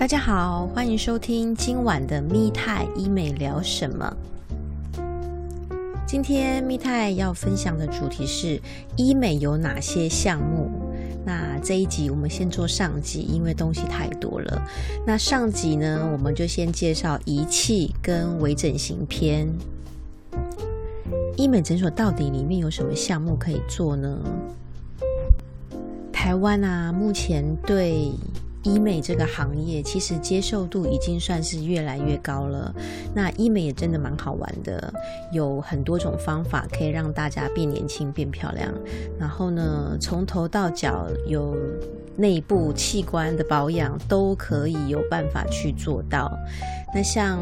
大家好，欢迎收听今晚的密泰医美聊什么。今天密泰要分享的主题是医美有哪些项目？那这一集我们先做上集，因为东西太多了。那上集呢，我们就先介绍仪器跟微整形篇。医美诊所到底里面有什么项目可以做呢？台湾啊，目前对医美这个行业其实接受度已经算是越来越高了。那医美也真的蛮好玩的，有很多种方法可以让大家变年轻、变漂亮。然后呢，从头到脚有内部器官的保养都可以有办法去做到。那像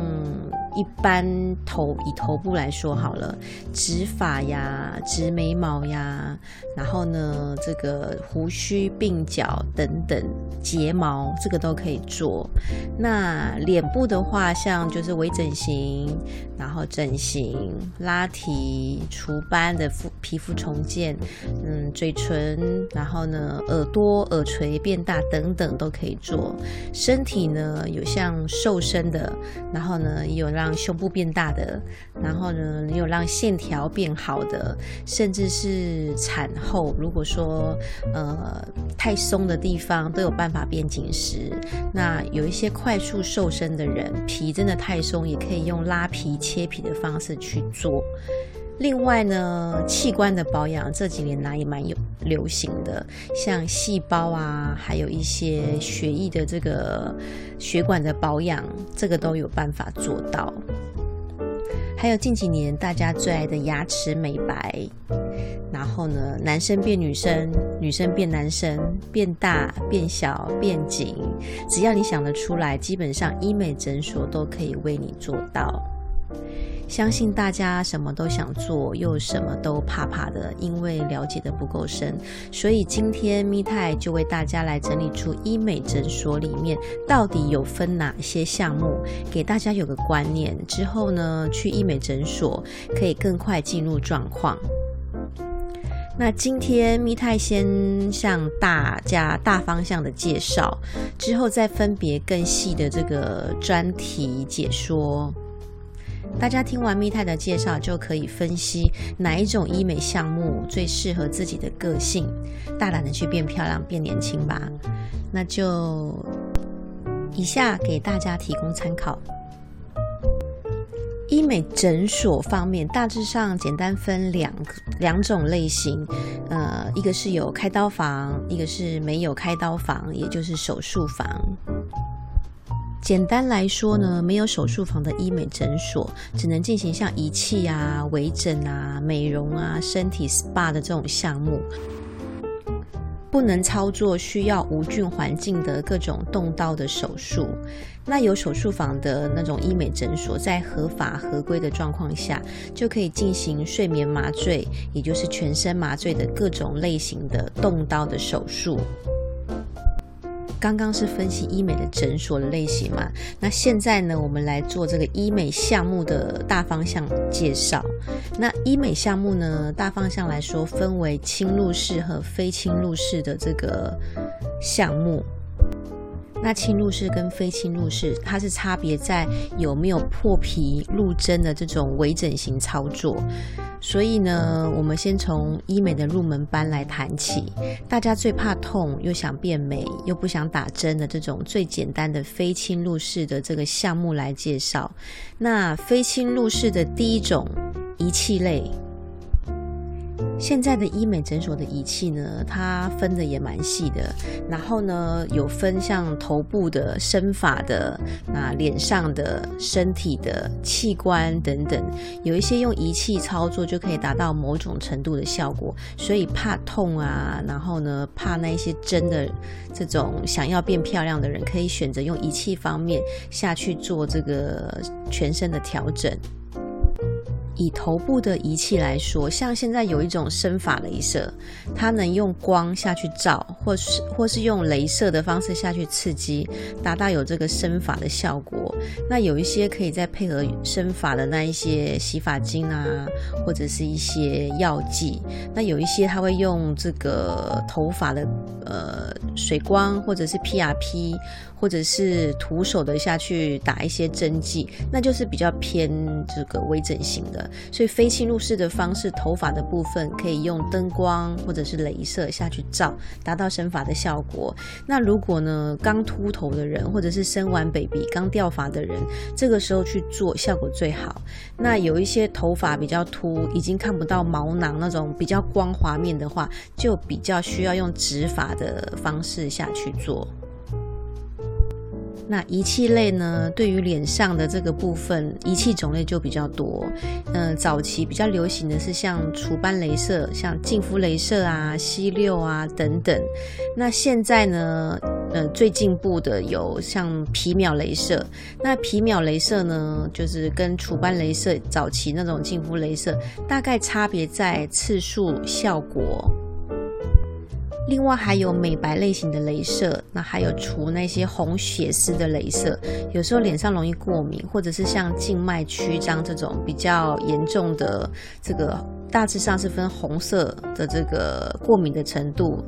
一般头以头部来说好了，植发呀、植眉毛呀，然后呢，这个胡须、鬓角等等，睫毛这个都可以做。那脸部的话，像就是微整形，然后整形、拉提、除斑的肤皮肤重建，嗯，嘴唇，然后呢，耳朵、耳垂变大等等都可以做。身体呢，有像瘦身的。然后呢，也有让胸部变大的，然后呢，也有让线条变好的，甚至是产后，如果说呃太松的地方都有办法变紧实。那有一些快速瘦身的人，皮真的太松，也可以用拉皮、切皮的方式去做。另外呢，器官的保养这几年来也蛮有流行的，像细胞啊，还有一些血液的这个血管的保养，这个都有办法做到。还有近几年大家最爱的牙齿美白，然后呢，男生变女生，女生变男生，变大、变小、变紧，只要你想得出来，基本上医美诊所都可以为你做到。相信大家什么都想做，又什么都怕怕的，因为了解的不够深。所以今天咪泰就为大家来整理出医美诊所里面到底有分哪些项目，给大家有个观念。之后呢，去医美诊所可以更快进入状况。那今天咪泰先向大家大方向的介绍，之后再分别更细的这个专题解说。大家听完蜜泰的介绍，就可以分析哪一种医美项目最适合自己的个性，大胆的去变漂亮、变年轻吧。那就以下给大家提供参考。医美诊所方面，大致上简单分两两种类型，呃，一个是有开刀房，一个是没有开刀房，也就是手术房。简单来说呢，没有手术房的医美诊所，只能进行像仪器啊、微整啊、美容啊、身体 SPA 的这种项目，不能操作需要无菌环境的各种动刀的手术。那有手术房的那种医美诊所，在合法合规的状况下，就可以进行睡眠麻醉，也就是全身麻醉的各种类型的动刀的手术。刚刚是分析医美的诊所的类型嘛？那现在呢，我们来做这个医美项目的大方向介绍。那医美项目呢，大方向来说分为侵入式和非侵入式的这个项目。那侵入式跟非侵入式，它是差别在有没有破皮入针的这种微整形操作。所以呢，我们先从医美的入门班来谈起。大家最怕痛，又想变美，又不想打针的这种最简单的非侵入式的这个项目来介绍。那非侵入式的第一种仪器类。现在的医美诊所的仪器呢，它分的也蛮细的。然后呢，有分像头部的、身法的、那脸上的、身体的器官等等，有一些用仪器操作就可以达到某种程度的效果。所以怕痛啊，然后呢怕那些针的这种想要变漂亮的人，可以选择用仪器方面下去做这个全身的调整。以头部的仪器来说，像现在有一种生发镭射，它能用光下去照，或是或是用镭射的方式下去刺激，达到有这个生发的效果。那有一些可以再配合生发的那一些洗发精啊，或者是一些药剂。那有一些它会用这个头发的呃水光，或者是 PRP，或者是徒手的下去打一些针剂，那就是比较偏这个微整形的。所以非侵入式的方式，头发的部分可以用灯光或者是镭射下去照，达到生发的效果。那如果呢刚秃头的人，或者是生完 baby 刚掉发的人，这个时候去做效果最好。那有一些头发比较秃，已经看不到毛囊那种比较光滑面的话，就比较需要用植发的方式下去做。那仪器类呢？对于脸上的这个部分，仪器种类就比较多。嗯，早期比较流行的是像除斑镭射、像净肤镭射啊、吸六啊等等。那现在呢，呃，最进步的有像皮秒镭射。那皮秒镭射呢，就是跟除斑镭射早期那种净肤镭射，大概差别在次数、效果。另外还有美白类型的镭射，那还有除那些红血丝的镭射，有时候脸上容易过敏，或者是像静脉曲张这种比较严重的这个。大致上是分红色的这个过敏的程度，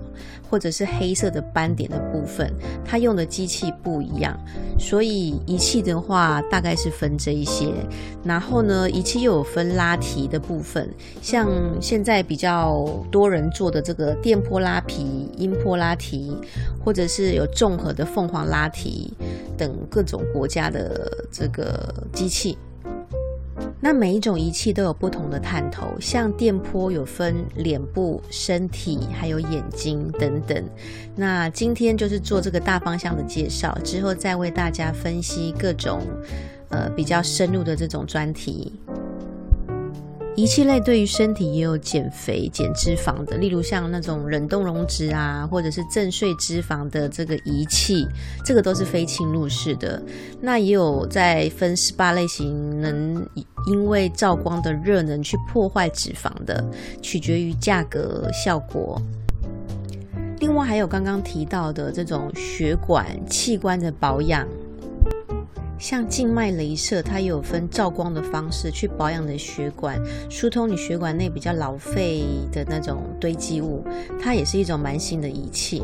或者是黑色的斑点的部分，它用的机器不一样，所以仪器的话大概是分这一些。然后呢，仪器又有分拉提的部分，像现在比较多人做的这个电波拉皮、音波拉提，或者是有综合的凤凰拉提等各种国家的这个机器。那每一种仪器都有不同的探头，像电波有分脸部、身体，还有眼睛等等。那今天就是做这个大方向的介绍，之后再为大家分析各种呃比较深入的这种专题。仪器类对于身体也有减肥、减脂肪的，例如像那种冷冻溶脂啊，或者是震碎脂肪的这个仪器，这个都是非侵入式的。那也有在分十八类型，能因为照光的热能去破坏脂肪的，取决于价格效果。另外还有刚刚提到的这种血管器官的保养。像静脉镭射，它有分照光的方式去保养的血管，疏通你血管内比较老废的那种堆积物，它也是一种蛮新的仪器。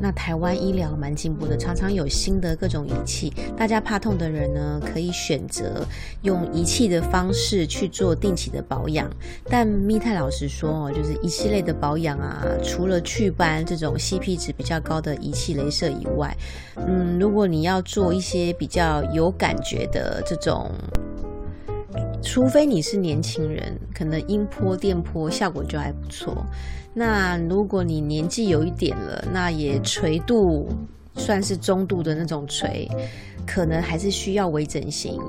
那台湾医疗蛮进步的，常常有新的各种仪器。大家怕痛的人呢，可以选择用仪器的方式去做定期的保养。但密泰老师说哦，就是仪器类的保养啊，除了祛斑这种 CP 值比较高的仪器镭射以外，嗯，如果你要做一些比较有感觉的这种。除非你是年轻人，可能音波、电波效果就还不错。那如果你年纪有一点了，那也垂度算是中度的那种垂，可能还是需要微整形，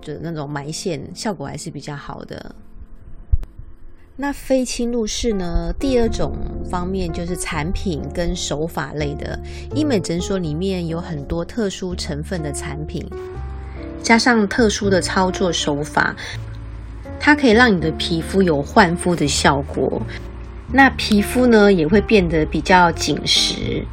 就那种埋线效果还是比较好的。那非侵入式呢？第二种方面就是产品跟手法类的，医美诊所里面有很多特殊成分的产品。加上特殊的操作手法，它可以让你的皮肤有焕肤的效果。那皮肤呢也会变得比较紧实。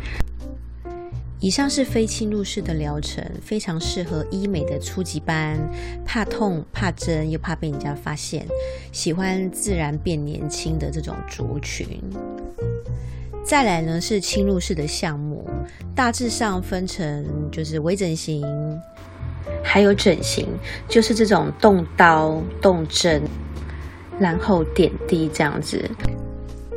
以上是非侵入式的疗程，非常适合医美的初级班，怕痛、怕针又怕被人家发现，喜欢自然变年轻的这种族群。再来呢是侵入式的项目，大致上分成就是微整形。还有整形，就是这种动刀动针，然后点滴这样子。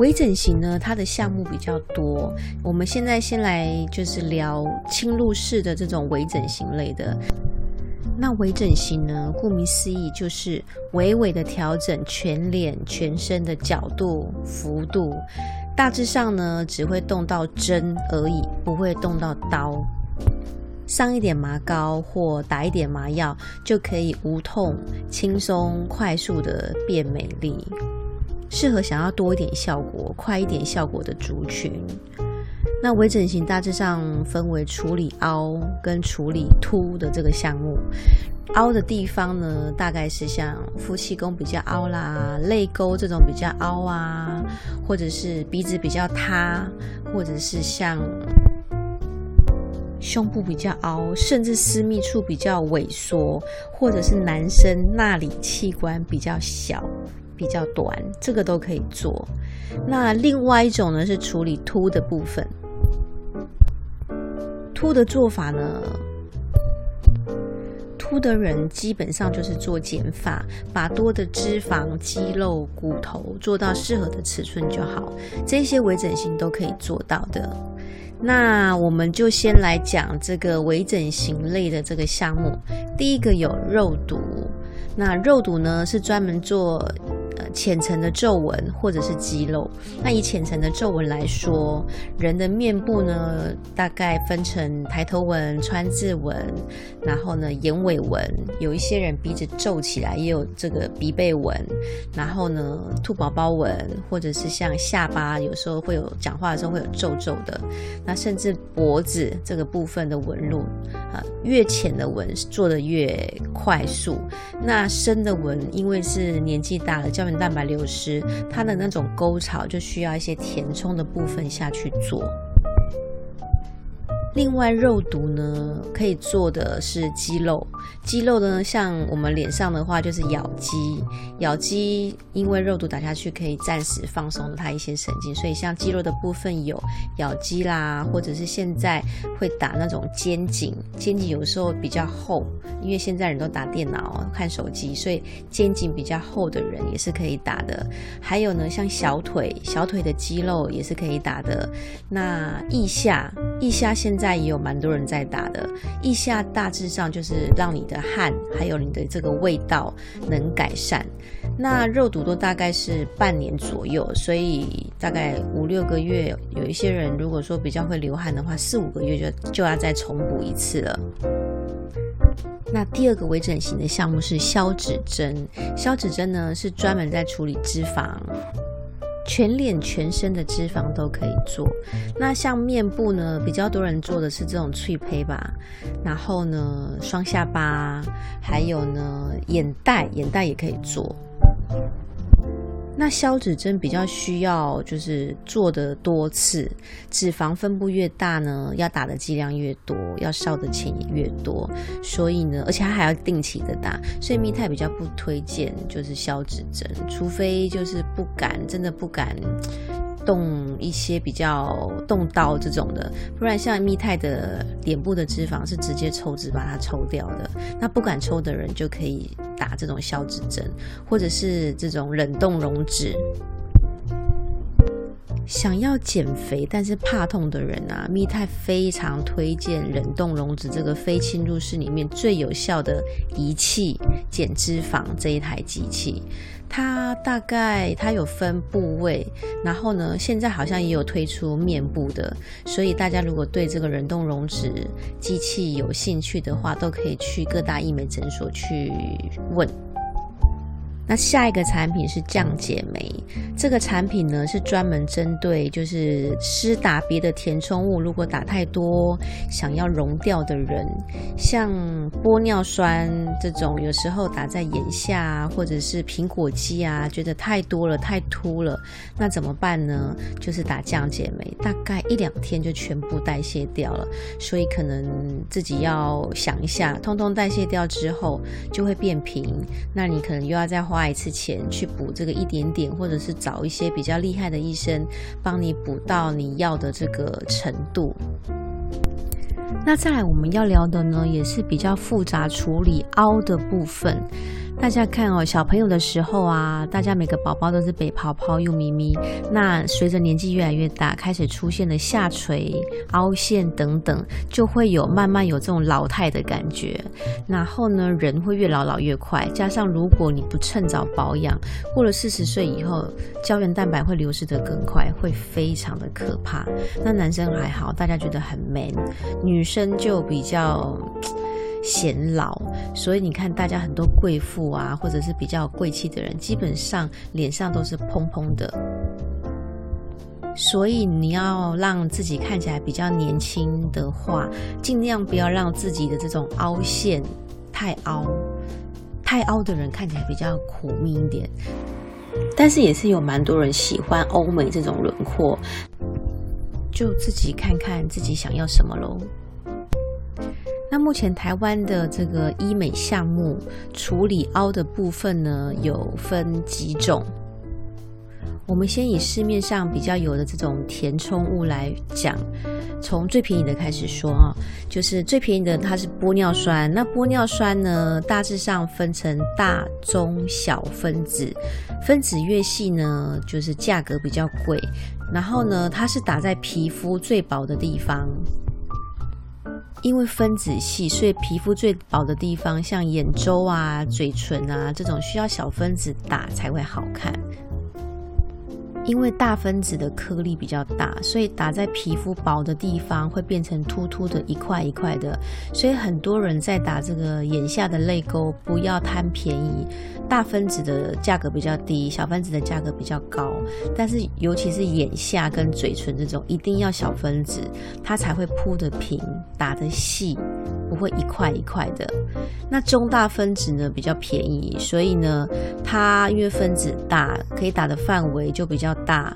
微整形呢，它的项目比较多。我们现在先来就是聊侵入式的这种微整形类的。那微整形呢，顾名思义就是微微的调整全脸、全身的角度、幅度。大致上呢，只会动到针而已，不会动到刀。上一点麻膏或打一点麻药，就可以无痛、轻松、快速的变美丽，适合想要多一点效果、快一点效果的族群。那微整形大致上分为处理凹跟处理凸的这个项目。凹的地方呢，大概是像夫妻宫比较凹啦，泪沟这种比较凹啊，或者是鼻子比较塌，或者是像胸部比较凹，甚至私密处比较萎缩，或者是男生那里器官比较小、比较短，这个都可以做。那另外一种呢，是处理凸的部分。凸的做法呢？秃的人基本上就是做减法，把多的脂肪、肌肉、骨头做到适合的尺寸就好。这些微整形都可以做到的。那我们就先来讲这个微整形类的这个项目。第一个有肉毒，那肉毒呢是专门做。浅层的皱纹或者是肌肉，那以浅层的皱纹来说，人的面部呢，大概分成抬头纹、川字纹，然后呢眼尾纹，有一些人鼻子皱起来也有这个鼻背纹，然后呢兔宝宝纹，或者是像下巴有时候会有讲话的时候会有皱皱的，那甚至脖子这个部分的纹路，啊越浅的纹做的越快速，那深的纹因为是年纪大了，胶原。蛋白流失，它的那种沟槽就需要一些填充的部分下去做。另外，肉毒呢可以做的是肌肉。肌肉呢，像我们脸上的话，就是咬肌。咬肌因为肉毒打下去，可以暂时放松它一些神经，所以像肌肉的部分有咬肌啦，或者是现在会打那种肩颈。肩颈有时候比较厚，因为现在人都打电脑、看手机，所以肩颈比较厚的人也是可以打的。还有呢，像小腿，小腿的肌肉也是可以打的。那腋下，腋下现在也有蛮多人在打的，腋下大致上就是让你的汗还有你的这个味道能改善。那肉毒都大概是半年左右，所以大概五六个月。有一些人如果说比较会流汗的话，四五个月就就要再重补一次了。那第二个微整形的项目是消脂针，消脂针呢是专门在处理脂肪。全脸全身的脂肪都可以做，那像面部呢，比较多人做的是这种脆胚吧，然后呢，双下巴，还有呢，眼袋，眼袋也可以做。那消脂针比较需要就是做的多次，脂肪分布越大呢，要打的剂量越多，要烧的钱也越多，所以呢，而且它还要定期的打，所以蜜泰比较不推荐就是消脂针，除非就是不敢，真的不敢。动一些比较动刀这种的，不然像密泰的脸部的脂肪是直接抽脂把它抽掉的。那不敢抽的人就可以打这种消脂针，或者是这种冷冻溶脂。想要减肥但是怕痛的人啊，蜜泰非常推荐冷冻溶脂这个非侵入式里面最有效的仪器减脂肪这一台机器。它大概它有分部位，然后呢，现在好像也有推出面部的，所以大家如果对这个冷冻溶脂机器有兴趣的话，都可以去各大医美诊所去问。那下一个产品是降解酶，这个产品呢是专门针对就是施打别的填充物，如果打太多想要溶掉的人，像玻尿酸这种，有时候打在眼下或者是苹果肌啊，觉得太多了太凸了，那怎么办呢？就是打降解酶，大概一两天就全部代谢掉了，所以可能自己要想一下，通通代谢掉之后就会变平，那你可能又要再花。花一次钱去补这个一点点，或者是找一些比较厉害的医生帮你补到你要的这个程度。那再来我们要聊的呢，也是比较复杂处理凹的部分。大家看哦，小朋友的时候啊，大家每个宝宝都是北泡泡又咪咪。那随着年纪越来越大，开始出现了下垂、凹陷等等，就会有慢慢有这种老态的感觉。然后呢，人会越老老越快，加上如果你不趁早保养，过了四十岁以后，胶原蛋白会流失得更快，会非常的可怕。那男生还好，大家觉得很 man，女生就比较。显老，所以你看，大家很多贵妇啊，或者是比较贵气的人，基本上脸上都是蓬蓬的。所以你要让自己看起来比较年轻的话，尽量不要让自己的这种凹陷。太凹，太凹的人看起来比较苦命一点。但是也是有蛮多人喜欢欧美这种轮廓，就自己看看自己想要什么喽。那目前台湾的这个医美项目处理凹的部分呢，有分几种。我们先以市面上比较有的这种填充物来讲，从最便宜的开始说啊，就是最便宜的它是玻尿酸。那玻尿酸呢，大致上分成大、中、小分子，分子越细呢，就是价格比较贵。然后呢，它是打在皮肤最薄的地方，因为分子细，所以皮肤最薄的地方，像眼周啊、嘴唇啊这种，需要小分子打才会好看。因为大分子的颗粒比较大，所以打在皮肤薄的地方会变成突突的一块一块的。所以很多人在打这个眼下的泪沟，不要贪便宜。大分子的价格比较低，小分子的价格比较高。但是尤其是眼下跟嘴唇这种，一定要小分子，它才会铺得平，打得细，不会一块一块的。那中大分子呢比较便宜，所以呢，它因为分子大，可以打的范围就比较。大，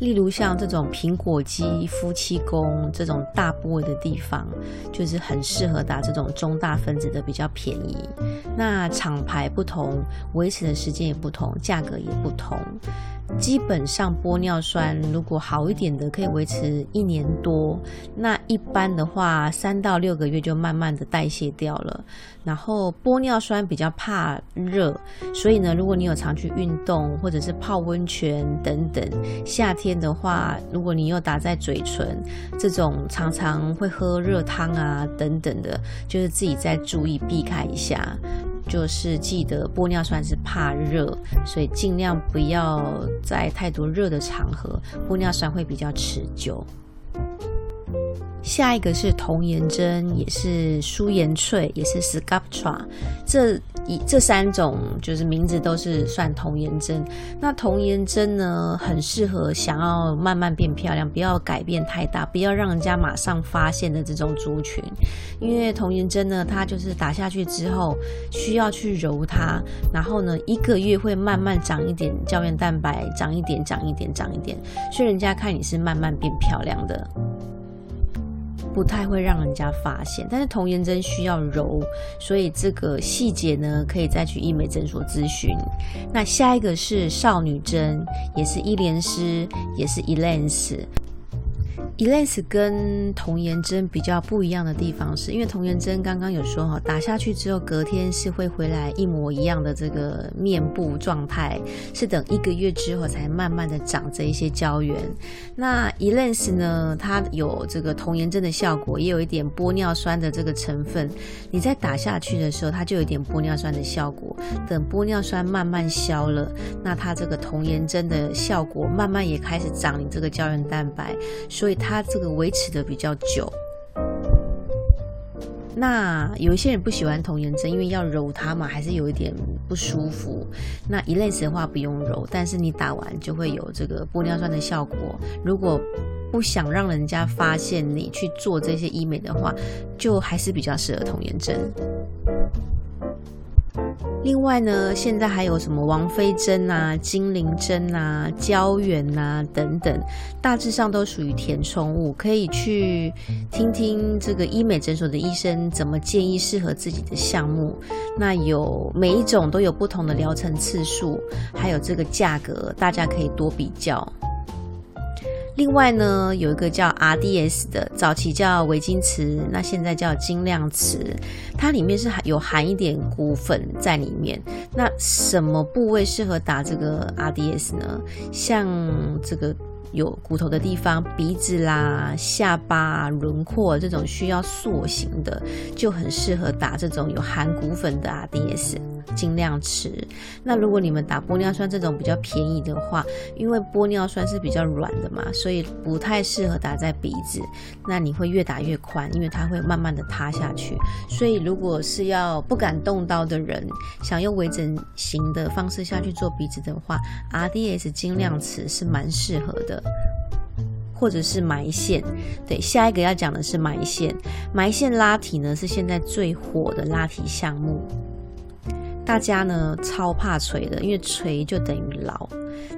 例如像这种苹果肌、夫妻宫这种大部位的地方，就是很适合打这种中大分子的，比较便宜。那厂牌不同，维持的时间也不同，价格也不同。基本上玻尿酸如果好一点的可以维持一年多，那一般的话三到六个月就慢慢的代谢掉了。然后玻尿酸比较怕热，所以呢，如果你有常去运动或者是泡温泉等等，夏天的话，如果你又打在嘴唇，这种常常会喝热汤啊等等的，就是自己再注意避开一下。就是记得玻尿酸是怕热，所以尽量不要在太多热的场合，玻尿酸会比较持久。下一个是童颜针，也是舒颜萃，也是 Sculptra，这一这三种就是名字都是算童颜针。那童颜针呢，很适合想要慢慢变漂亮，不要改变太大，不要让人家马上发现的这种族群。因为童颜针呢，它就是打下去之后需要去揉它，然后呢一个月会慢慢长一点胶原蛋白，长一点，长一点，长一点，所以人家看你是慢慢变漂亮的。不太会让人家发现，但是童颜针需要揉，所以这个细节呢，可以再去医美诊所咨询。那下一个是少女针，也是伊莲丝，也是伊莲丝。E l a s 跟童颜针比较不一样的地方，是因为童颜针刚刚有说哈，打下去之后隔天是会回来一模一样的这个面部状态，是等一个月之后才慢慢的长这一些胶原。那 e l a s 呢，它有这个童颜针的效果，也有一点玻尿酸的这个成分。你在打下去的时候，它就有点玻尿酸的效果。等玻尿酸慢慢消了，那它这个童颜针的效果慢慢也开始长你这个胶原蛋白，所以它。这个维持的比较久，那有一些人不喜欢童颜针，因为要揉它嘛，还是有一点不舒服。那一类型的话不用揉，但是你打完就会有这个玻尿酸的效果。如果不想让人家发现你去做这些医美的话，就还是比较适合童颜针。另外呢，现在还有什么王妃针啊、精灵针啊、胶原啊等等，大致上都属于填充物，可以去听听这个医美诊所的医生怎么建议适合自己的项目。那有每一种都有不同的疗程次数，还有这个价格，大家可以多比较。另外呢，有一个叫 RDS 的，早期叫维金瓷，那现在叫精量瓷，它里面是有含一点骨粉在里面。那什么部位适合打这个 RDS 呢？像这个。有骨头的地方，鼻子啦、下巴轮廓这种需要塑形的，就很适合打这种有含骨粉的 RDS，尽量吃。那如果你们打玻尿酸这种比较便宜的话，因为玻尿酸是比较软的嘛，所以不太适合打在鼻子。那你会越打越宽，因为它会慢慢的塌下去。所以如果是要不敢动刀的人，想用微整形的方式下去做鼻子的话，RDS 精量瓷是蛮适合的。或者是埋线。对，下一个要讲的是埋线。埋线拉提呢是现在最火的拉提项目，大家呢超怕锤的，因为锤就等于老。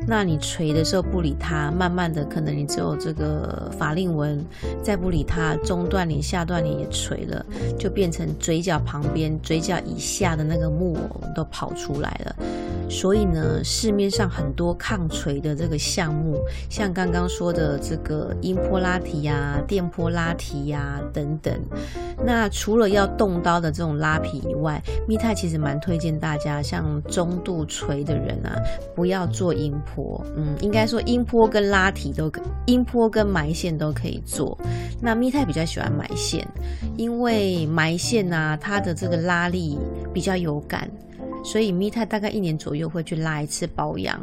那你垂的时候不理它，慢慢的可能你只有这个法令纹，再不理它，中段脸、下段脸也垂了，就变成嘴角旁边、嘴角以下的那个木偶都跑出来了。所以呢，市面上很多抗垂的这个项目，像刚刚说的这个音波拉提呀、电波拉提呀等等。那除了要动刀的这种拉皮以外，密泰其实蛮推荐大家，像中度垂的人啊，不要做音波。嗯，应该说音波跟拉提都可，音波跟埋线都可以做。那密泰比较喜欢埋线，因为埋线啊，它的这个拉力比较有感。所以密泰大概一年左右会去拉一次保养。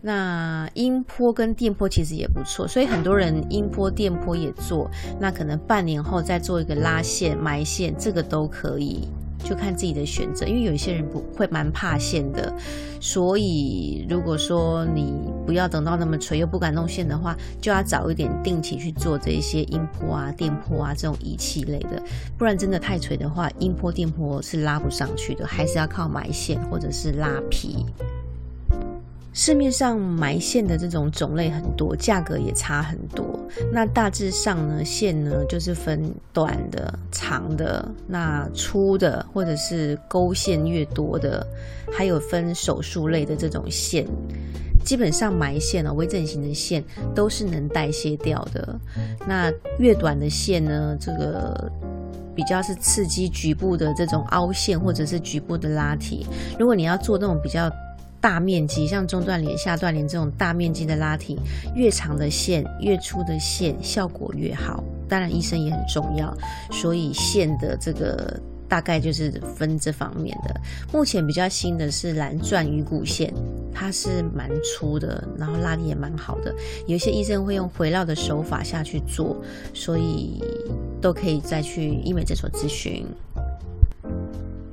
那音波跟电波其实也不错，所以很多人音波、电波也做。那可能半年后再做一个拉线、埋线，这个都可以。就看自己的选择，因为有一些人不会蛮怕线的，所以如果说你不要等到那么垂又不敢弄线的话，就要早一点定期去做这些音波啊、电波啊这种仪器类的，不然真的太垂的话，音波、电波是拉不上去的，还是要靠埋线或者是拉皮。市面上埋线的这种种类很多，价格也差很多。那大致上呢，线呢就是分短的、长的，那粗的或者是勾线越多的，还有分手术类的这种线。基本上埋线呢，微整形的线都是能代谢掉的。那越短的线呢，这个比较是刺激局部的这种凹陷或者是局部的拉提。如果你要做那种比较。大面积像中段脸、下段脸这种大面积的拉提，越长的线、越粗的线效果越好。当然，医生也很重要，所以线的这个大概就是分这方面的。目前比较新的是蓝钻鱼骨线，它是蛮粗的，然后拉力也蛮好的。有些医生会用回绕的手法下去做，所以都可以再去医美诊所咨询。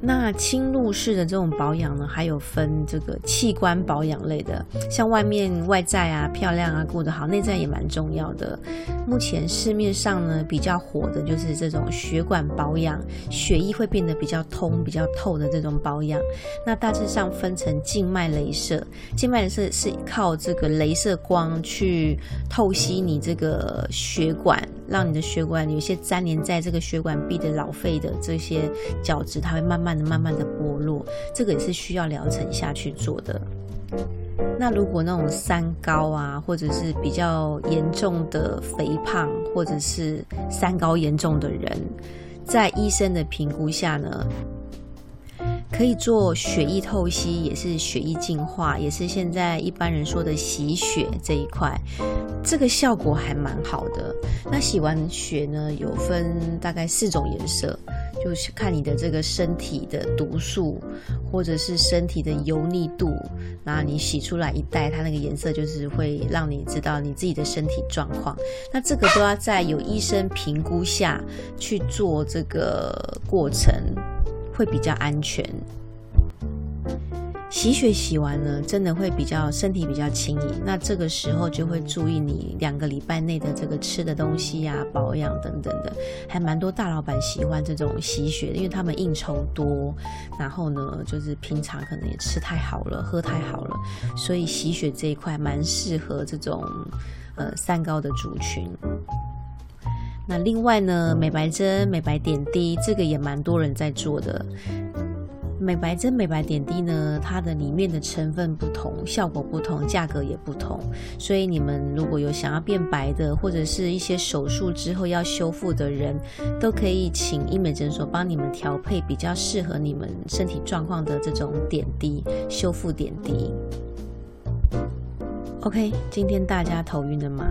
那侵入式的这种保养呢，还有分这个器官保养类的，像外面外在啊漂亮啊过得好，内在也蛮重要的。目前市面上呢比较火的就是这种血管保养，血液会变得比较通、比较透的这种保养。那大致上分成静脉镭射，静脉镭射是靠这个镭射光去透析你这个血管，让你的血管有些粘连在这个血管壁的老废的这些角质，它会慢慢的。慢慢的剥落，这个也是需要疗程下去做的。那如果那种三高啊，或者是比较严重的肥胖，或者是三高严重的人，在医生的评估下呢，可以做血液透析，也是血液净化，也是现在一般人说的洗血这一块，这个效果还蛮好的。那洗完血呢，有分大概四种颜色。就是看你的这个身体的毒素，或者是身体的油腻度，那你洗出来一袋，它那个颜色就是会让你知道你自己的身体状况。那这个都要在有医生评估下去做这个过程，会比较安全。洗血洗完呢，真的会比较身体比较轻盈。那这个时候就会注意你两个礼拜内的这个吃的东西呀、保养等等的。还蛮多大老板喜欢这种洗血，因为他们应酬多，然后呢，就是平常可能也吃太好了、喝太好了，所以洗血这一块蛮适合这种呃三高的族群。那另外呢，美白针、美白点滴，这个也蛮多人在做的。美白针、美白点滴呢，它的里面的成分不同，效果不同，价格也不同。所以你们如果有想要变白的，或者是一些手术之后要修复的人，都可以请医美诊所帮你们调配比较适合你们身体状况的这种点滴修复点滴。OK，今天大家头晕了吗？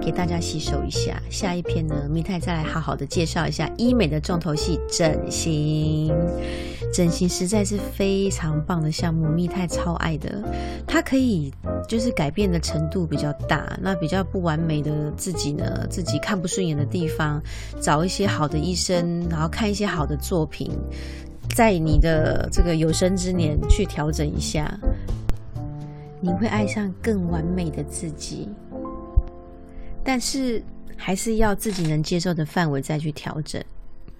给大家吸收一下，下一篇呢，蜜太再来好好的介绍一下医美的重头戏——整形。整形实在是非常棒的项目，蜜太超爱的。它可以就是改变的程度比较大，那比较不完美的自己呢，自己看不顺眼的地方，找一些好的医生，然后看一些好的作品，在你的这个有生之年去调整一下，你会爱上更完美的自己。但是还是要自己能接受的范围再去调整，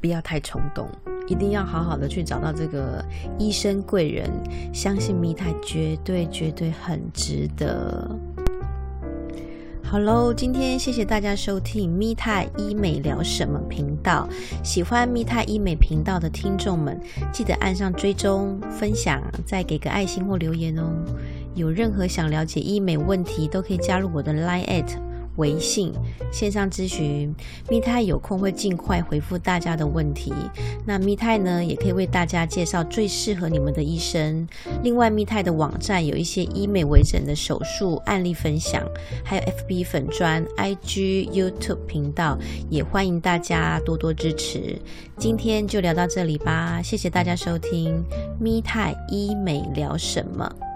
不要太冲动，一定要好好的去找到这个医生贵人，相信蜜泰绝对绝对很值得。好喽，今天谢谢大家收听蜜泰医美聊什么频道。喜欢蜜泰医美频道的听众们，记得按上追踪、分享，再给个爱心或留言哦。有任何想了解医美问题，都可以加入我的 Line at。微信线上咨询，蜜泰有空会尽快回复大家的问题。那蜜泰呢，也可以为大家介绍最适合你们的医生。另外，蜜泰的网站有一些医美微整的手术案例分享，还有 FB 粉砖、IG、YouTube 频道，也欢迎大家多多支持。今天就聊到这里吧，谢谢大家收听蜜泰医美聊什么。